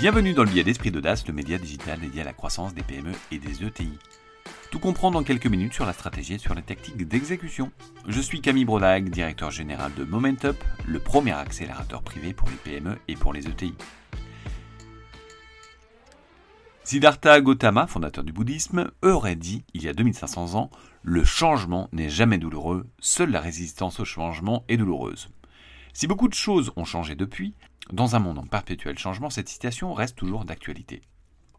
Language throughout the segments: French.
Bienvenue dans le biais d'Esprit d'Audace, le média digital dédié à la croissance des PME et des ETI. Tout comprendre en quelques minutes sur la stratégie et sur les tactiques d'exécution. Je suis Camille Brodag, directeur général de Momentup, le premier accélérateur privé pour les PME et pour les ETI. Siddhartha Gautama, fondateur du bouddhisme, aurait dit il y a 2500 ans Le changement n'est jamais douloureux, seule la résistance au changement est douloureuse. Si beaucoup de choses ont changé depuis, dans un monde en perpétuel changement, cette citation reste toujours d'actualité.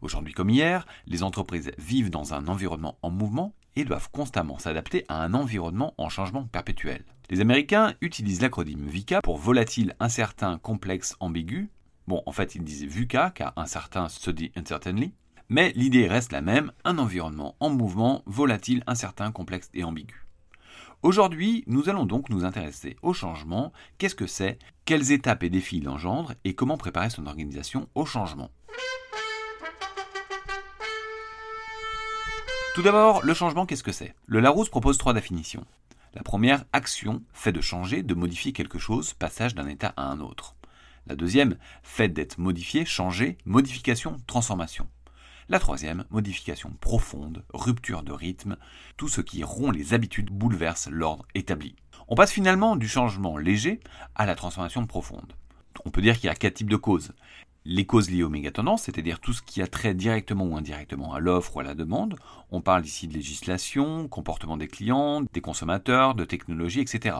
Aujourd'hui comme hier, les entreprises vivent dans un environnement en mouvement et doivent constamment s'adapter à un environnement en changement perpétuel. Les Américains utilisent l'acronyme VICA pour volatile, incertain, complexe, ambigu. Bon, en fait, ils disent VUCA car incertain se dit uncertainly. Mais l'idée reste la même, un environnement en mouvement, volatile, incertain, complexe et ambigu. Aujourd'hui, nous allons donc nous intéresser au changement, qu'est-ce que c'est, quelles étapes et défis il engendre et comment préparer son organisation au changement? Tout d'abord, le changement, qu'est-ce que c'est? Le Larousse propose trois définitions. La première, action, fait de changer, de modifier quelque chose, passage d'un état à un autre. La deuxième, fait d'être modifié, changé, modification, transformation. La troisième, modification profonde, rupture de rythme, tout ce qui rompt les habitudes bouleverse l'ordre établi. On passe finalement du changement léger à la transformation profonde. On peut dire qu'il y a quatre types de causes. Les causes liées aux mégatendances, c'est-à-dire tout ce qui a trait directement ou indirectement à l'offre ou à la demande. On parle ici de législation, comportement des clients, des consommateurs, de technologie, etc.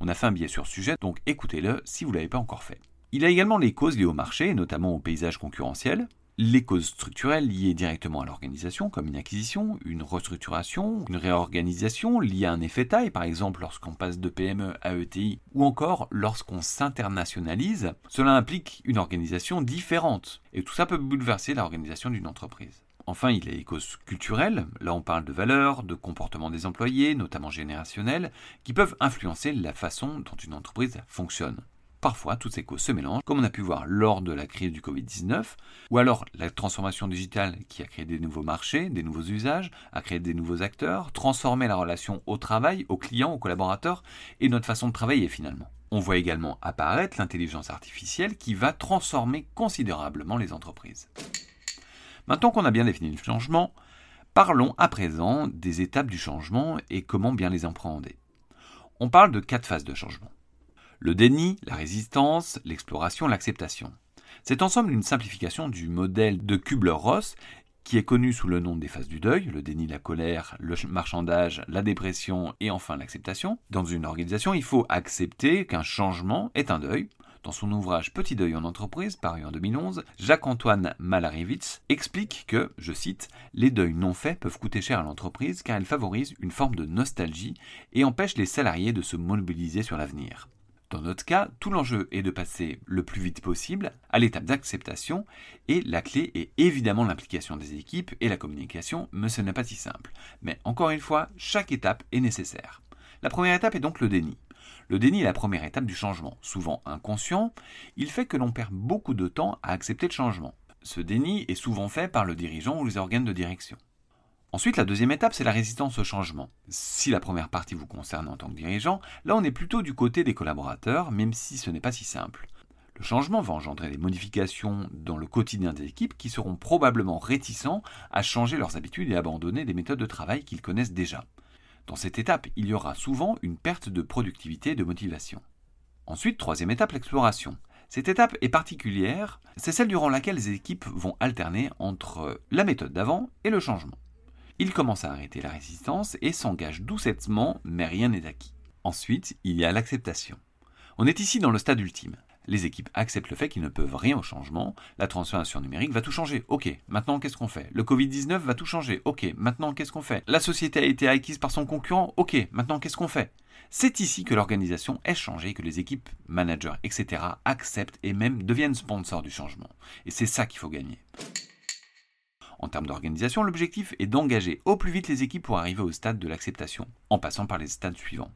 On a fait un billet sur ce sujet, donc écoutez-le si vous ne l'avez pas encore fait. Il y a également les causes liées au marché, notamment au paysage concurrentiel les causes structurelles liées directement à l'organisation, comme une acquisition, une restructuration, une réorganisation liée à un effet taille, par exemple lorsqu'on passe de PME à ETI, ou encore lorsqu'on s'internationalise, cela implique une organisation différente, et tout ça peut bouleverser l'organisation d'une entreprise. Enfin, il y a les causes culturelles, là on parle de valeurs, de comportement des employés, notamment générationnels, qui peuvent influencer la façon dont une entreprise fonctionne. Parfois, toutes ces causes se mélangent, comme on a pu voir lors de la crise du Covid-19, ou alors la transformation digitale qui a créé des nouveaux marchés, des nouveaux usages, a créé des nouveaux acteurs, transformé la relation au travail, aux clients, aux collaborateurs, et notre façon de travailler finalement. On voit également apparaître l'intelligence artificielle qui va transformer considérablement les entreprises. Maintenant qu'on a bien défini le changement, parlons à présent des étapes du changement et comment bien les appréhender. On parle de quatre phases de changement. Le déni, la résistance, l'exploration, l'acceptation. C'est ensemble une simplification du modèle de Kubler-Ross qui est connu sous le nom des phases du deuil, le déni, la colère, le marchandage, la dépression et enfin l'acceptation. Dans une organisation, il faut accepter qu'un changement est un deuil. Dans son ouvrage Petit deuil en entreprise, paru en 2011, Jacques-Antoine Malarevitz explique que, je cite, Les deuils non faits peuvent coûter cher à l'entreprise car ils favorisent une forme de nostalgie et empêchent les salariés de se mobiliser sur l'avenir. Dans notre cas, tout l'enjeu est de passer le plus vite possible à l'étape d'acceptation et la clé est évidemment l'implication des équipes et la communication, mais ce n'est pas si simple. Mais encore une fois, chaque étape est nécessaire. La première étape est donc le déni. Le déni est la première étape du changement, souvent inconscient, il fait que l'on perd beaucoup de temps à accepter le changement. Ce déni est souvent fait par le dirigeant ou les organes de direction. Ensuite, la deuxième étape, c'est la résistance au changement. Si la première partie vous concerne en tant que dirigeant, là on est plutôt du côté des collaborateurs, même si ce n'est pas si simple. Le changement va engendrer des modifications dans le quotidien des équipes qui seront probablement réticents à changer leurs habitudes et abandonner des méthodes de travail qu'ils connaissent déjà. Dans cette étape, il y aura souvent une perte de productivité et de motivation. Ensuite, troisième étape, l'exploration. Cette étape est particulière, c'est celle durant laquelle les équipes vont alterner entre la méthode d'avant et le changement. Il commence à arrêter la résistance et s'engage doucettement, mais rien n'est acquis. Ensuite, il y a l'acceptation. On est ici dans le stade ultime. Les équipes acceptent le fait qu'ils ne peuvent rien au changement. La transformation numérique va tout changer. Ok, maintenant qu'est-ce qu'on fait? Le Covid-19 va tout changer. Ok, maintenant qu'est-ce qu'on fait? La société a été acquise par son concurrent. Ok, maintenant qu'est-ce qu'on fait? C'est ici que l'organisation est changée, que les équipes, managers, etc. acceptent et même deviennent sponsors du changement. Et c'est ça qu'il faut gagner. Termes d'organisation, l'objectif est d'engager au plus vite les équipes pour arriver au stade de l'acceptation, en passant par les stades suivants.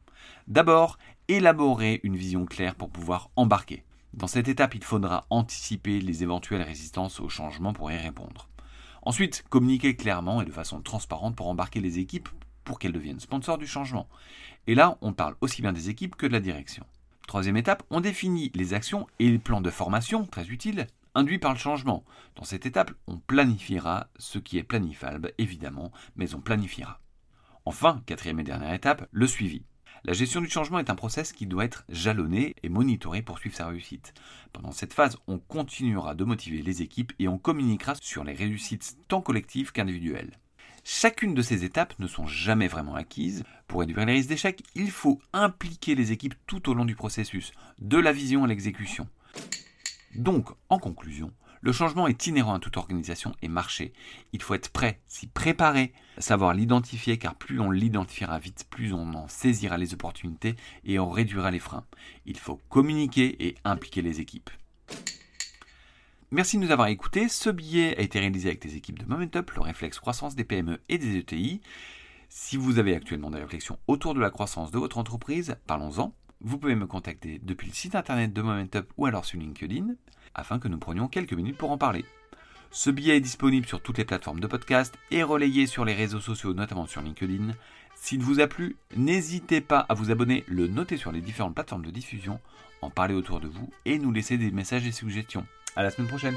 D'abord, élaborer une vision claire pour pouvoir embarquer. Dans cette étape, il faudra anticiper les éventuelles résistances au changement pour y répondre. Ensuite, communiquer clairement et de façon transparente pour embarquer les équipes pour qu'elles deviennent sponsors du changement. Et là, on parle aussi bien des équipes que de la direction. Troisième étape, on définit les actions et les plans de formation, très utiles, induit par le changement. Dans cette étape, on planifiera ce qui est planifiable, évidemment, mais on planifiera. Enfin, quatrième et dernière étape, le suivi. La gestion du changement est un process qui doit être jalonné et monitoré pour suivre sa réussite. Pendant cette phase, on continuera de motiver les équipes et on communiquera sur les réussites tant collectives qu'individuelles. Chacune de ces étapes ne sont jamais vraiment acquises. Pour réduire les risques d'échec, il faut impliquer les équipes tout au long du processus, de la vision à l'exécution. Donc, en conclusion, le changement est inhérent à toute organisation et marché. Il faut être prêt, s'y préparer, savoir l'identifier car plus on l'identifiera vite, plus on en saisira les opportunités et on réduira les freins. Il faut communiquer et impliquer les équipes. Merci de nous avoir écoutés. Ce billet a été réalisé avec les équipes de Momentup, le réflexe croissance des PME et des ETI. Si vous avez actuellement des réflexions autour de la croissance de votre entreprise, parlons-en. Vous pouvez me contacter depuis le site internet de Momentup ou alors sur LinkedIn afin que nous prenions quelques minutes pour en parler. Ce billet est disponible sur toutes les plateformes de podcast et relayé sur les réseaux sociaux, notamment sur LinkedIn. S'il vous a plu, n'hésitez pas à vous abonner, le noter sur les différentes plateformes de diffusion, en parler autour de vous et nous laisser des messages et suggestions. À la semaine prochaine!